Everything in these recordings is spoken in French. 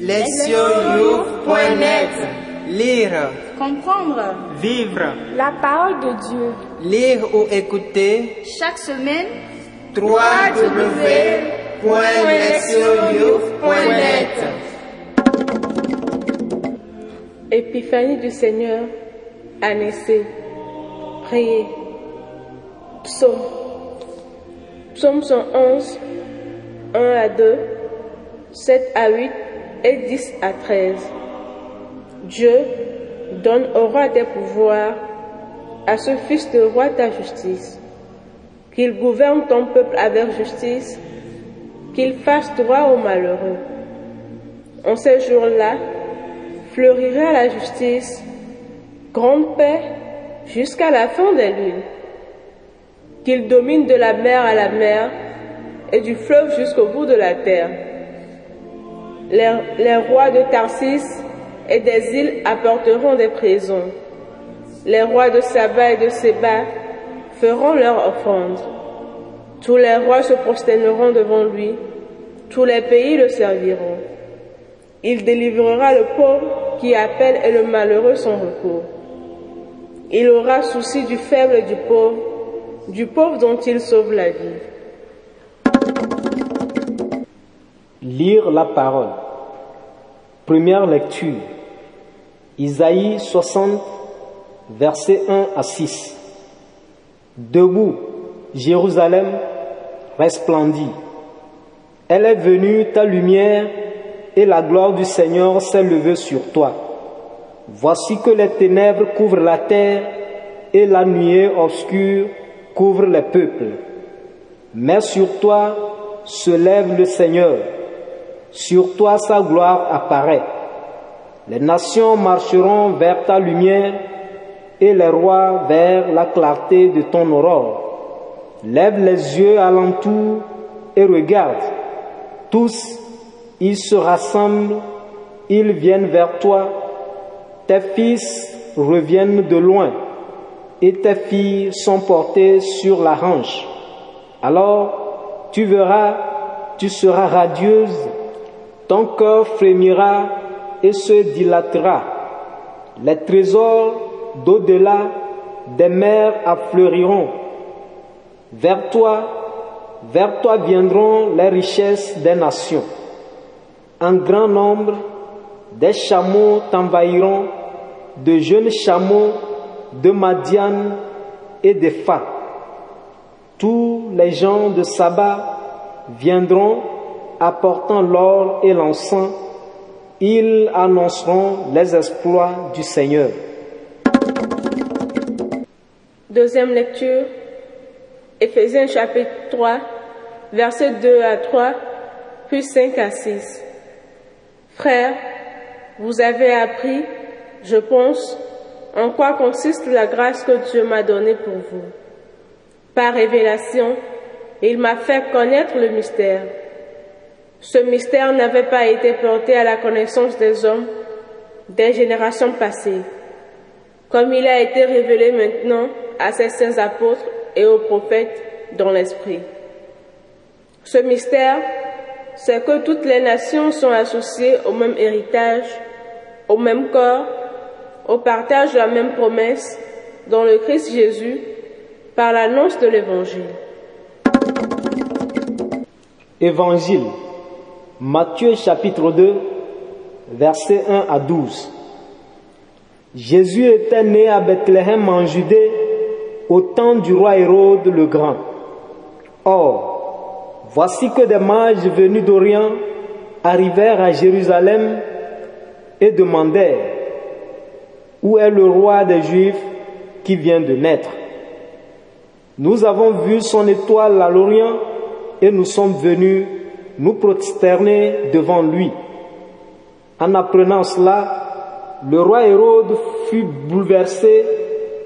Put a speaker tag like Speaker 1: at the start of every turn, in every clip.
Speaker 1: Lectionyouf.net Lire,
Speaker 2: Comprendre
Speaker 1: vivre,
Speaker 3: La parole de Dieu.
Speaker 1: lire ou écouter
Speaker 2: chaque semaine
Speaker 1: www.lectionyouf.net
Speaker 3: Épiphanie du Seigneur, Anessé. Priez. Psaume. Psaume 111, 1 à 2, 7 à 8 et 10 à 13. Dieu donne au roi des pouvoirs, à ce fils de roi ta justice, qu'il gouverne ton peuple avec justice, qu'il fasse droit aux malheureux. En ces jours-là, fleurira la justice, grande paix jusqu'à la fin des lunes. Qu'il domine de la mer à la mer et du fleuve jusqu'au bout de la terre. Les, rois de Tarsis et des îles apporteront des prisons. Les rois de Saba et de Séba feront leur offrande. Tous les rois se prosterneront devant lui. Tous les pays le serviront. Il délivrera le pauvre qui appelle et le malheureux son recours. Il aura souci du faible et du pauvre, du pauvre dont il sauve la vie.
Speaker 4: Lire la parole. Première lecture. Isaïe 60, versets 1 à 6. Debout, Jérusalem resplendit. Elle est venue ta lumière et la gloire du Seigneur s'est levée sur toi. Voici que les ténèbres couvrent la terre et la nuée obscure couvre les peuples. Mais sur toi se lève le Seigneur, sur toi sa gloire apparaît. Les nations marcheront vers ta lumière et les rois vers la clarté de ton aurore. Lève les yeux alentour et regarde. Tous, ils se rassemblent, ils viennent vers toi. Tes fils reviennent de loin et tes filles sont portées sur la hanche. Alors tu verras, tu seras radieuse, ton cœur frémira et se dilatera. Les trésors d'au-delà des mers affleuriront. Vers toi, vers toi viendront les richesses des nations. Un grand nombre des chameaux t'envahiront, de jeunes chameaux de Madian et de Fa. Tous les gens de Saba viendront apportant l'or et l'encens. Ils annonceront les exploits du Seigneur.
Speaker 3: Deuxième lecture, Éphésiens chapitre 3, versets 2 à 3, puis 5 à 6. Frères, vous avez appris, je pense, en quoi consiste la grâce que Dieu m'a donnée pour vous. Par révélation, il m'a fait connaître le mystère. Ce mystère n'avait pas été porté à la connaissance des hommes des générations passées, comme il a été révélé maintenant à ses saints apôtres et aux prophètes dans l'Esprit. Ce mystère, c'est que toutes les nations sont associées au même héritage, au même corps, au partage de la même promesse dans le Christ Jésus par l'annonce de l'Évangile.
Speaker 4: Évangile. Matthieu chapitre 2, versets 1 à 12. Jésus était né à Bethléem en Judée au temps du roi Hérode le Grand. Or, voici que des mages venus d'Orient arrivèrent à Jérusalem et demandèrent Où est le roi des Juifs qui vient de naître? Nous avons vu son étoile à l'Orient et nous sommes venus nous prosterner devant lui. En apprenant cela, le roi Hérode fut bouleversé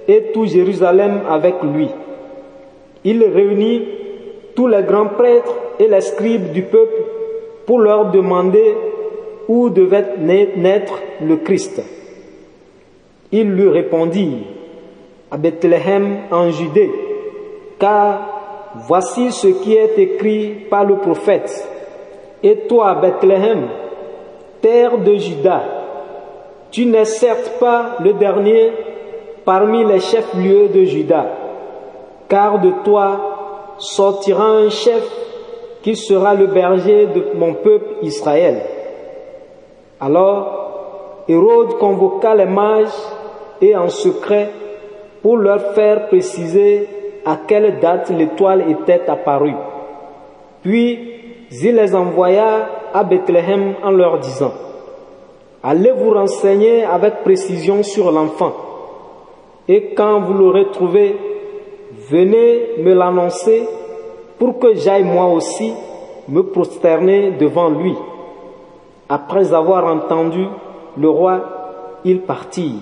Speaker 4: et tout Jérusalem avec lui. Il réunit tous les grands prêtres et les scribes du peuple pour leur demander où devait naître le Christ. Il lui répondit à Bethléem en Judée, car voici ce qui est écrit par le prophète. Et toi, Bethléem, terre de Juda, tu n'es certes pas le dernier parmi les chefs-lieux de Juda, car de toi sortira un chef qui sera le berger de mon peuple Israël. Alors Hérode convoqua les mages et en secret pour leur faire préciser à quelle date l'étoile était apparue. Puis il les envoya à Bethléem en leur disant, Allez vous renseigner avec précision sur l'enfant, et quand vous l'aurez trouvé, venez me l'annoncer pour que j'aille moi aussi me prosterner devant lui. Après avoir entendu le roi, il partit.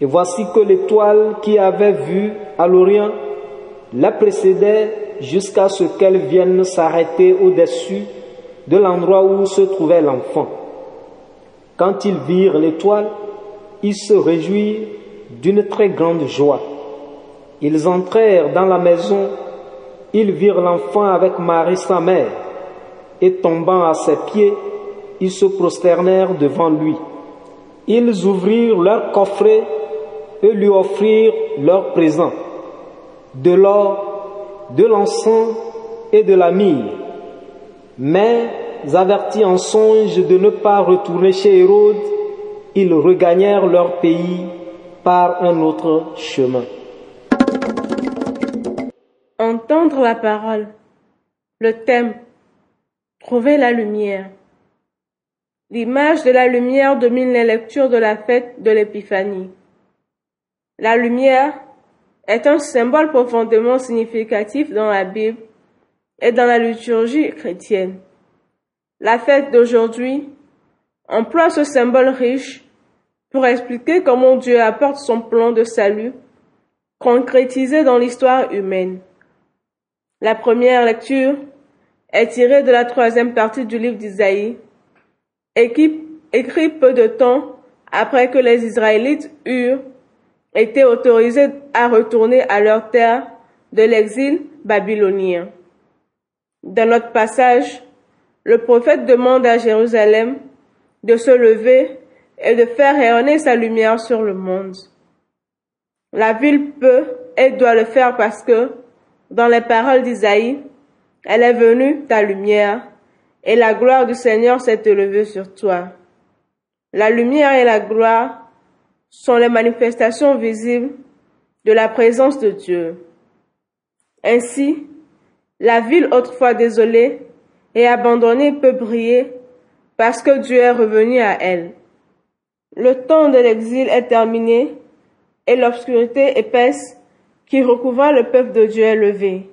Speaker 4: Et voici que l'étoile qui avait vu à l'Orient la précédait jusqu'à ce qu'elle vienne s'arrêter au-dessus de l'endroit où se trouvait l'enfant. Quand ils virent l'étoile, ils se réjouirent d'une très grande joie. Ils entrèrent dans la maison, ils virent l'enfant avec Marie sa mère, et tombant à ses pieds, ils se prosternèrent devant lui. Ils ouvrirent leur coffret et lui offrirent leurs présents, de l'or, de l'encens et de la myrrhe. Mais, avertis en songe de ne pas retourner chez Hérode, ils regagnèrent leur pays par un autre chemin.
Speaker 3: Entendre la parole. Le thème. Trouver la lumière. L'image de la lumière domine les lectures de la fête de l'Épiphanie. La lumière est un symbole profondément significatif dans la Bible et dans la liturgie chrétienne. La fête d'aujourd'hui emploie ce symbole riche pour expliquer comment Dieu apporte son plan de salut concrétisé dans l'histoire humaine. La première lecture est tirée de la troisième partie du livre d'Isaïe, écrit peu de temps après que les Israélites eurent été autorisés à retourner à leur terre de l'exil babylonien. Dans notre passage, le prophète demande à Jérusalem de se lever et de faire rayonner sa lumière sur le monde. La ville peut et doit le faire parce que, dans les paroles d'Isaïe, elle est venue ta lumière, et la gloire du Seigneur s'est élevée sur toi. La lumière et la gloire sont les manifestations visibles de la présence de Dieu. Ainsi, la ville autrefois désolée et abandonnée peut briller parce que Dieu est revenu à elle. Le temps de l'exil est terminé et l'obscurité épaisse qui recouvra le peuple de Dieu est levée,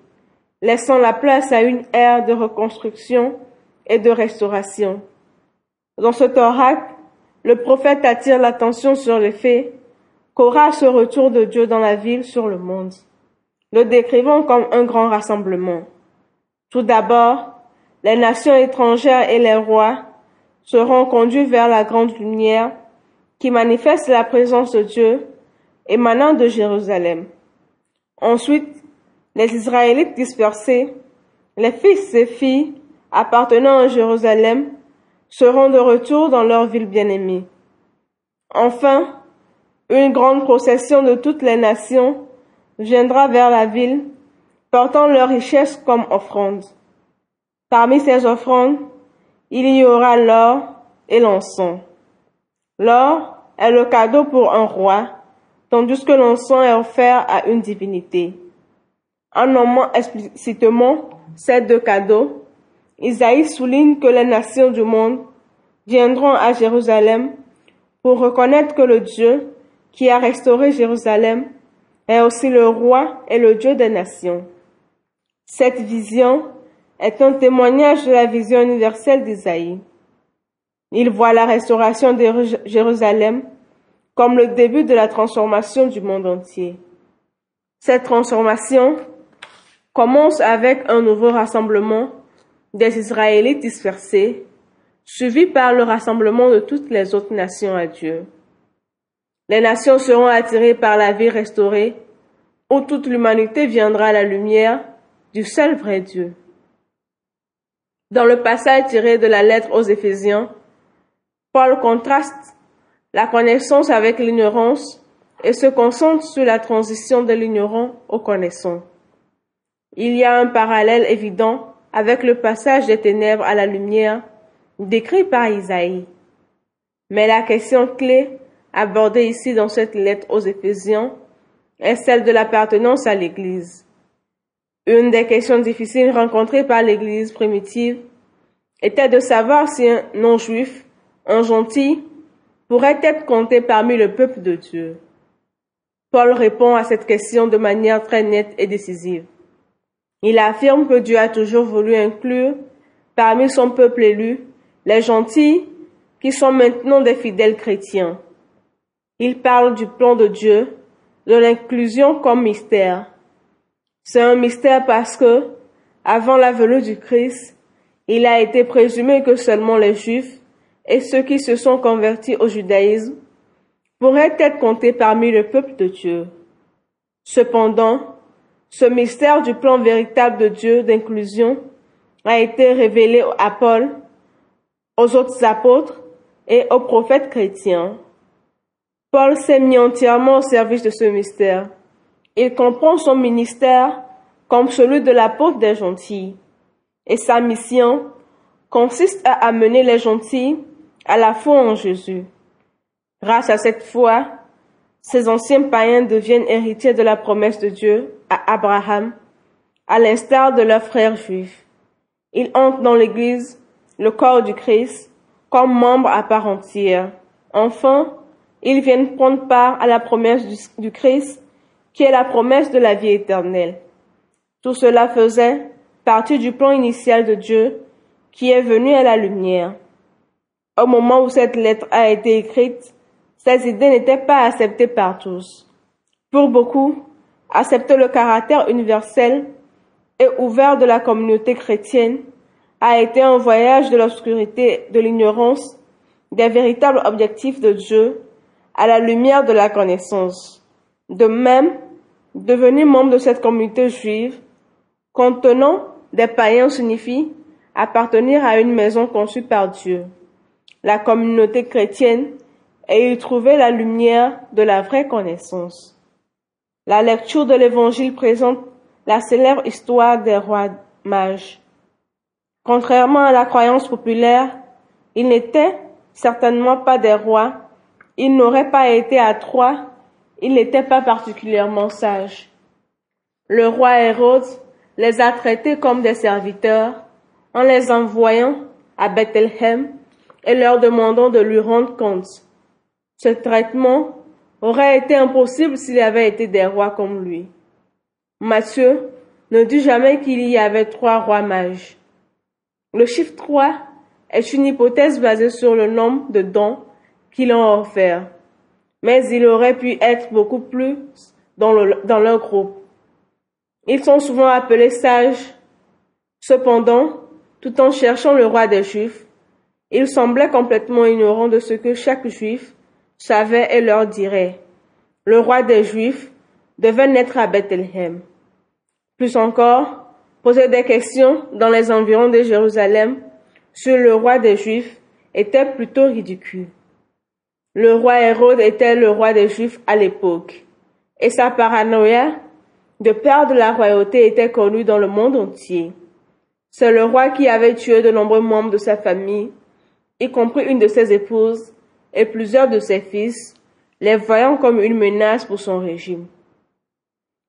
Speaker 3: laissant la place à une ère de reconstruction et de restauration. Dans cet oracle, le prophète attire l'attention sur le fait qu'aura ce retour de Dieu dans la ville sur le monde, le décrivant comme un grand rassemblement. Tout d'abord, les nations étrangères et les rois seront conduits vers la grande lumière qui manifeste la présence de Dieu émanant de Jérusalem. Ensuite, les Israélites dispersés, les fils et filles appartenant à Jérusalem seront de retour dans leur ville bien-aimée. Enfin, une grande procession de toutes les nations viendra vers la ville, portant leurs richesses comme offrandes. Parmi ces offrandes, il y aura l'or et l'encens. L'or est le cadeau pour un roi, tandis que l'encens est offert à une divinité. En nommant explicitement ces deux cadeaux, Isaïe souligne que les nations du monde viendront à Jérusalem pour reconnaître que le Dieu qui a restauré Jérusalem est aussi le roi et le Dieu des nations. Cette vision est un témoignage de la vision universelle d'Isaïe. Il voit la restauration de Jérusalem comme le début de la transformation du monde entier. Cette transformation commence avec un nouveau rassemblement des Israélites dispersés, suivis par le rassemblement de toutes les autres nations à Dieu. Les nations seront attirées par la vie restaurée, où toute l'humanité viendra à la lumière du seul vrai Dieu. Dans le passage tiré de la lettre aux Éphésiens, Paul contraste la connaissance avec l'ignorance et se concentre sur la transition de l'ignorant au connaissant. Il y a un parallèle évident avec le passage des ténèbres à la lumière décrit par Isaïe. Mais la question clé abordée ici dans cette lettre aux Éphésiens est celle de l'appartenance à l'Église. Une des questions difficiles rencontrées par l'Église primitive était de savoir si un non-juif, un gentil, pourrait être compté parmi le peuple de Dieu. Paul répond à cette question de manière très nette et décisive. Il affirme que Dieu a toujours voulu inclure parmi son peuple élu les gentils qui sont maintenant des fidèles chrétiens. Il parle du plan de Dieu, de l'inclusion comme mystère. C'est un mystère parce que, avant la venue du Christ, il a été présumé que seulement les Juifs et ceux qui se sont convertis au judaïsme pourraient être comptés parmi le peuple de Dieu. Cependant, ce mystère du plan véritable de Dieu d'inclusion a été révélé à Paul, aux autres apôtres et aux prophètes chrétiens. Paul s'est mis entièrement au service de ce mystère. Il comprend son ministère comme celui de l'apôtre des gentils. Et sa mission consiste à amener les gentils à la foi en Jésus. Grâce à cette foi, ces anciens païens deviennent héritiers de la promesse de Dieu à Abraham, à l'instar de leurs frères juifs. Ils entrent dans l'Église, le corps du Christ, comme membres à part entière. Enfin, ils viennent prendre part à la promesse du, Christ, qui est la promesse de la vie éternelle. Tout cela faisait partie du plan initial de Dieu, qui est venu à la lumière. Au moment où cette lettre a été écrite, ces idées n'étaient pas acceptées par tous. Pour beaucoup, accepter le caractère universel et ouvert de la communauté chrétienne a été un voyage de l'obscurité, de l'ignorance, des véritables objectifs de Dieu à la lumière de la connaissance. De même, devenir membre de cette communauté juive, contenant des païens signifie appartenir à une maison conçue par Dieu, la communauté chrétienne, et y trouver la lumière de la vraie connaissance. La lecture de l'Évangile présente la célèbre histoire des rois mages. Contrairement à la croyance populaire, ils n'étaient certainement pas des rois, ils n'auraient pas été à Troie, ils n'étaient pas particulièrement sages. Le roi Hérode les a traités comme des serviteurs en les envoyant à Bethléem et leur demandant de lui rendre compte. Ce traitement aurait été impossible s'il avait été des rois comme lui. Matthieu ne dit jamais qu'il y avait trois rois mages. Le chiffre 3 est une hypothèse basée sur le nombre de dons qu'ils ont offert, mais il aurait pu être beaucoup plus dans, dans leur groupe. Ils sont souvent appelés sages. Cependant, tout en cherchant le roi des Juifs, ils semblaient complètement ignorants de ce que chaque Juif savait et leur dirait. Le roi des Juifs devait naître à Bethléem. Plus encore, poser des questions dans les environs de Jérusalem sur le roi des Juifs était plutôt ridicule. Le roi Hérode était le roi des Juifs à l'époque, et sa paranoïa de perdre la royauté était connue dans le monde entier. C'est le roi qui avait tué de nombreux membres de sa famille, y compris une de ses épouses et plusieurs de ses fils, les voyant comme une menace pour son régime.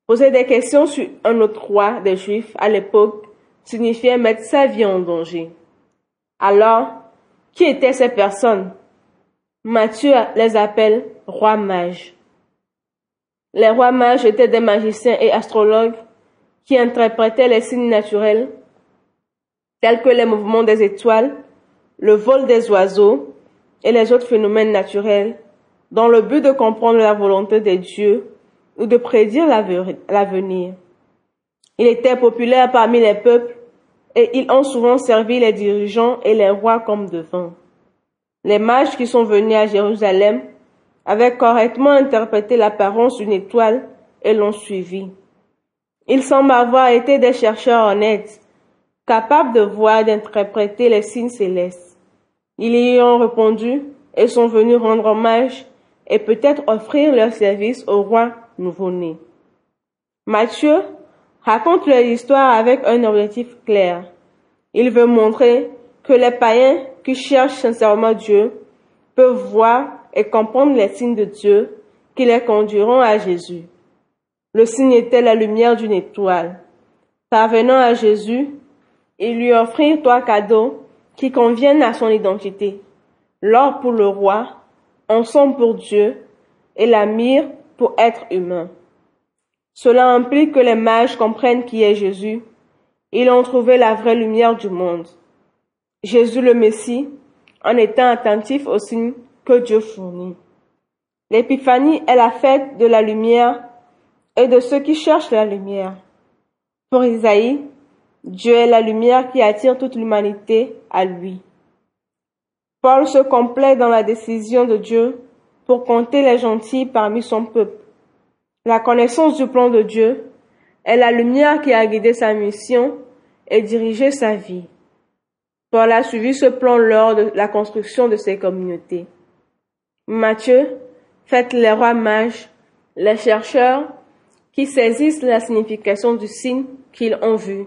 Speaker 3: Poser des questions sur un autre roi des Juifs à l'époque signifiait mettre sa vie en danger. Alors, qui étaient ces personnes? Matthieu les appelle rois mages. Les rois mages étaient des magiciens et astrologues qui interprétaient les signes naturels tels que les mouvements des étoiles, le vol des oiseaux et les autres phénomènes naturels dans le but de comprendre la volonté des dieux ou de prédire l'avenir. Il était populaire parmi les peuples et ils ont souvent servi les dirigeants et les rois comme devant. Les mages qui sont venus à Jérusalem avaient correctement interprété l'apparence d'une étoile et l'ont suivi. Ils semblent avoir été des chercheurs honnêtes capable de voir et d'interpréter les signes célestes. Ils y ont répondu et sont venus rendre hommage et peut-être offrir leur service au roi nouveau-né. Matthieu raconte leur histoire avec un objectif clair. Il veut montrer que les païens qui cherchent sincèrement Dieu peuvent voir et comprendre les signes de Dieu qui les conduiront à Jésus. Le signe était la lumière d'une étoile. Parvenant à Jésus, il lui offrit trois cadeaux qui conviennent à son identité. L'or pour le roi, son pour Dieu et la myrrhe pour être humain. Cela implique que les mages comprennent qui est Jésus. Ils ont trouvé la vraie lumière du monde. Jésus le Messie, en étant attentif aux signes que Dieu fournit. L'épiphanie est la fête de la lumière et de ceux qui cherchent la lumière. Pour Isaïe, Dieu est la lumière qui attire toute l'humanité à lui. Paul se complaît dans la décision de Dieu pour compter les gentils parmi son peuple. La connaissance du plan de Dieu est la lumière qui a guidé sa mission et dirigé sa vie. Paul a suivi ce plan lors de la construction de ses communautés. Matthieu faites les rois mages, les chercheurs qui saisissent la signification du signe qu'ils ont vu.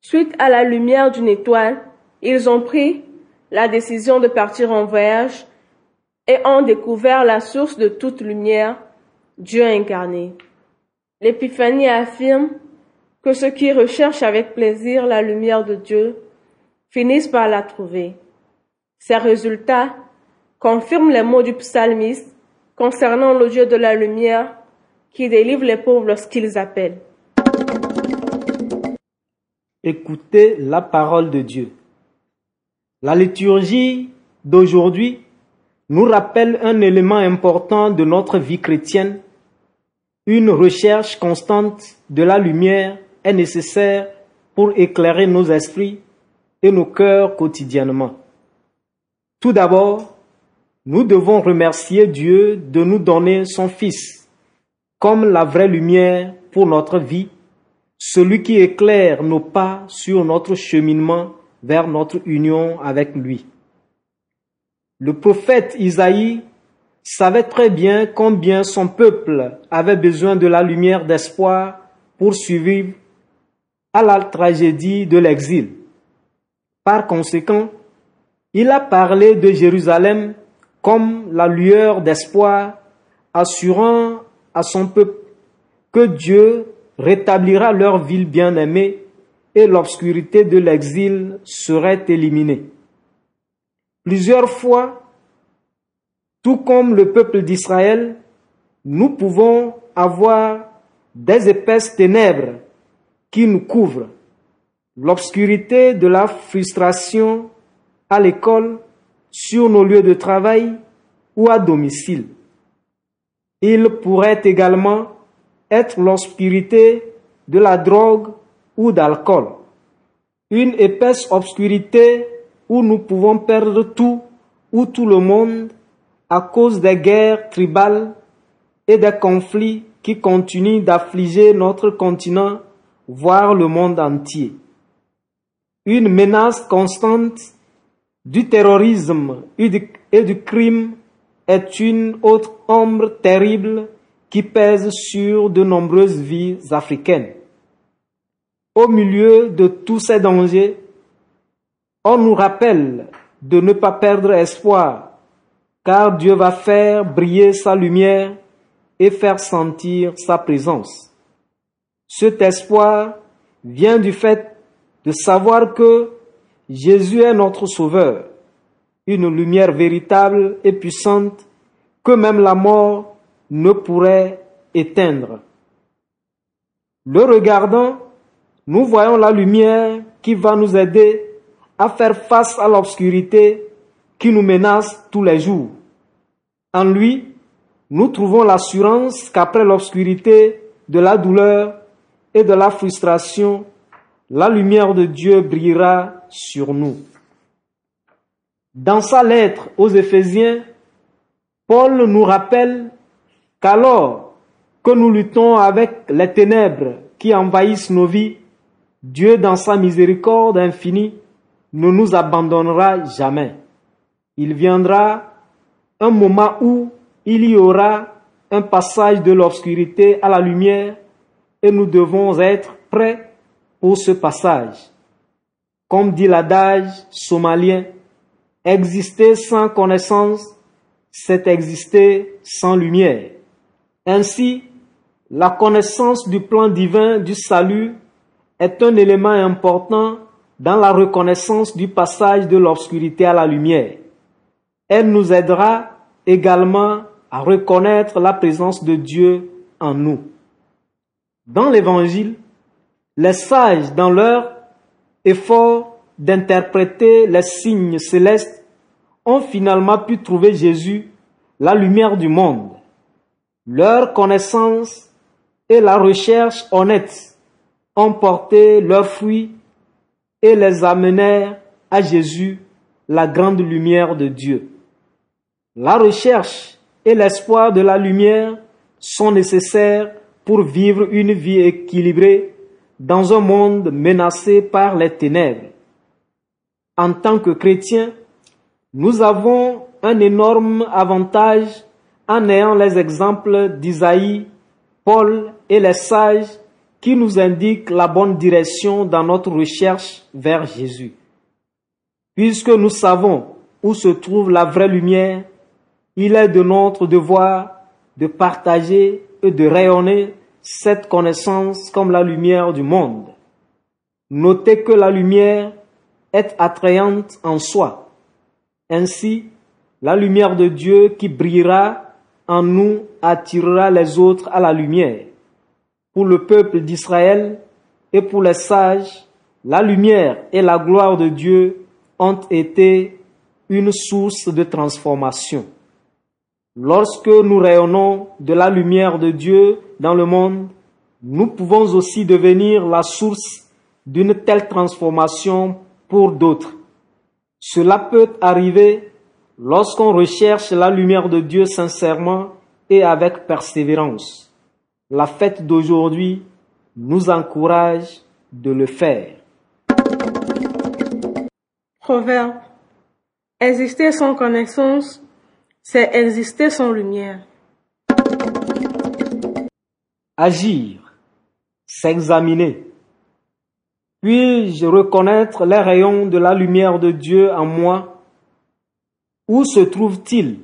Speaker 3: Suite à la lumière d'une étoile, ils ont pris la décision de partir en voyage et ont découvert la source de toute lumière, Dieu incarné. L'épiphanie affirme que ceux qui recherchent avec plaisir la lumière de Dieu finissent par la trouver. Ces résultats confirment les mots du psalmiste concernant le Dieu de la lumière qui délivre les pauvres lorsqu'ils appellent.
Speaker 4: Écoutez la parole de Dieu. La liturgie d'aujourd'hui nous rappelle un élément important de notre vie chrétienne. Une recherche constante de la lumière est nécessaire pour éclairer nos esprits et nos cœurs quotidiennement. Tout d'abord, nous devons remercier Dieu de nous donner son Fils comme la vraie lumière pour notre vie, celui qui éclaire nos pas sur notre cheminement vers notre union avec lui. Le prophète Isaïe savait très bien combien son peuple avait besoin de la lumière d'espoir pour survivre à la tragédie de l'exil. Par conséquent, il a parlé de Jérusalem comme la lueur d'espoir, assurant à son peuple que Dieu rétablira leur ville bien-aimée et l'obscurité de l'exil serait éliminée. Plusieurs fois, tout comme le peuple d'Israël, nous pouvons avoir des épaisses ténèbres qui nous couvrent. L'obscurité de la frustration à l'école, sur nos lieux de travail ou à domicile. Il pourrait également être l'obscurité de la drogue ou d'alcool. Une épaisse obscurité où nous pouvons perdre tout ou tout le monde à cause des guerres tribales et des conflits qui continuent d'affliger notre continent, voire le monde entier. Une menace constante du terrorisme et du crime est une autre ombre terrible qui pèse sur de nombreuses vies africaines. Au milieu de tous ces dangers, on nous rappelle de ne pas perdre espoir, car Dieu va faire briller sa lumière et faire sentir sa présence. Cet espoir vient du fait de savoir que Jésus est notre Sauveur, une lumière véritable et puissante que même la mort ne pourrait éteindre. Le regardant, nous voyons la lumière qui va nous aider à faire face à l'obscurité qui nous menace tous les jours. En lui, nous trouvons l'assurance qu'après l'obscurité de la douleur et de la frustration, la lumière de Dieu brillera sur nous. Dans sa lettre aux Éphésiens, Paul nous rappelle qu'alors que nous luttons avec les ténèbres qui envahissent nos vies, Dieu dans sa miséricorde infinie ne nous abandonnera jamais. Il viendra un moment où il y aura un passage de l'obscurité à la lumière et nous devons être prêts pour ce passage. Comme dit l'adage somalien, exister sans connaissance, c'est exister sans lumière. Ainsi, la connaissance du plan divin du salut est un élément important dans la reconnaissance du passage de l'obscurité à la lumière. Elle nous aidera également à reconnaître la présence de Dieu en nous. Dans l'Évangile, les sages, dans leur effort d'interpréter les signes célestes, ont finalement pu trouver Jésus, la lumière du monde. Leur connaissance et la recherche honnête ont porté leurs fruits et les amenèrent à Jésus, la grande lumière de Dieu. La recherche et l'espoir de la lumière sont nécessaires pour vivre une vie équilibrée dans un monde menacé par les ténèbres. En tant que chrétiens, nous avons un énorme avantage en ayant les exemples d'Isaïe, Paul et les sages qui nous indiquent la bonne direction dans notre recherche vers Jésus. Puisque nous savons où se trouve la vraie lumière, il est de notre devoir de partager et de rayonner cette connaissance comme la lumière du monde. Notez que la lumière est attrayante en soi. Ainsi, la lumière de Dieu qui brillera en nous attirera les autres à la lumière. Pour le peuple d'Israël et pour les sages, la lumière et la gloire de Dieu ont été une source de transformation. Lorsque nous rayonnons de la lumière de Dieu dans le monde, nous pouvons aussi devenir la source d'une telle transformation pour d'autres. Cela peut arriver lorsqu'on recherche la lumière de Dieu sincèrement et avec persévérance. La fête d'aujourd'hui nous encourage de le faire.
Speaker 3: Proverbe. Exister sans connaissance, c'est exister sans lumière.
Speaker 4: Agir, s'examiner. Puis-je reconnaître les rayons de la lumière de Dieu en moi? Où se trouve-t-il?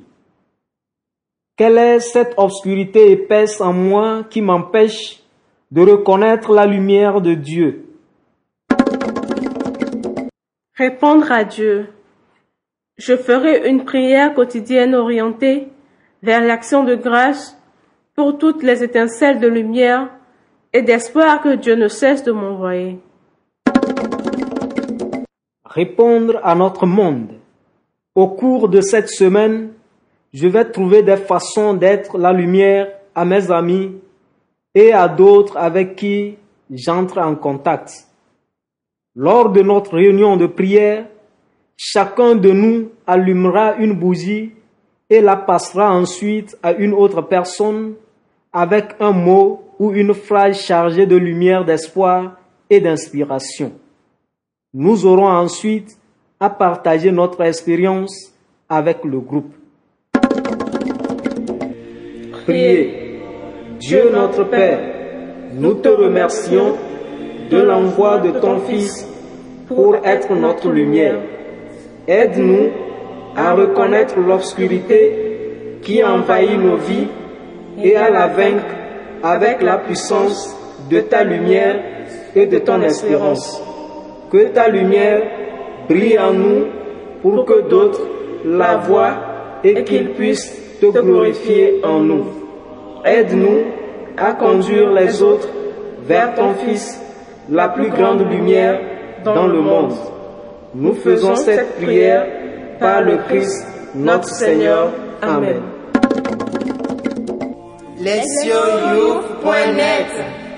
Speaker 4: Quelle est cette obscurité épaisse en moi qui m'empêche de reconnaître la lumière de Dieu?
Speaker 3: Répondre à Dieu. Je ferai une prière quotidienne orientée vers l'action de grâce pour toutes les étincelles de lumière et d'espoir que Dieu ne cesse de m'envoyer.
Speaker 4: Répondre à notre monde. Au cours de cette semaine, je vais trouver des façons d'être la lumière à mes amis et à d'autres avec qui j'entre en contact. Lors de notre réunion de prière, chacun de nous allumera une bougie et la passera ensuite à une autre personne avec un mot ou une phrase chargée de lumière d'espoir et d'inspiration. Nous aurons ensuite à partager notre expérience avec le groupe. Priez. Dieu notre Père, nous te remercions de l'envoi de ton Fils pour être notre lumière. Aide-nous à reconnaître l'obscurité qui envahit nos vies et à la vaincre avec la puissance de ta lumière et de ton espérance. Que ta lumière brille en nous pour que d'autres la voient et qu'ils puissent te glorifier en nous. Aide-nous à conduire les autres vers ton Fils, la plus grande lumière dans le monde. Nous faisons cette prière par le Christ, notre Seigneur. Amen.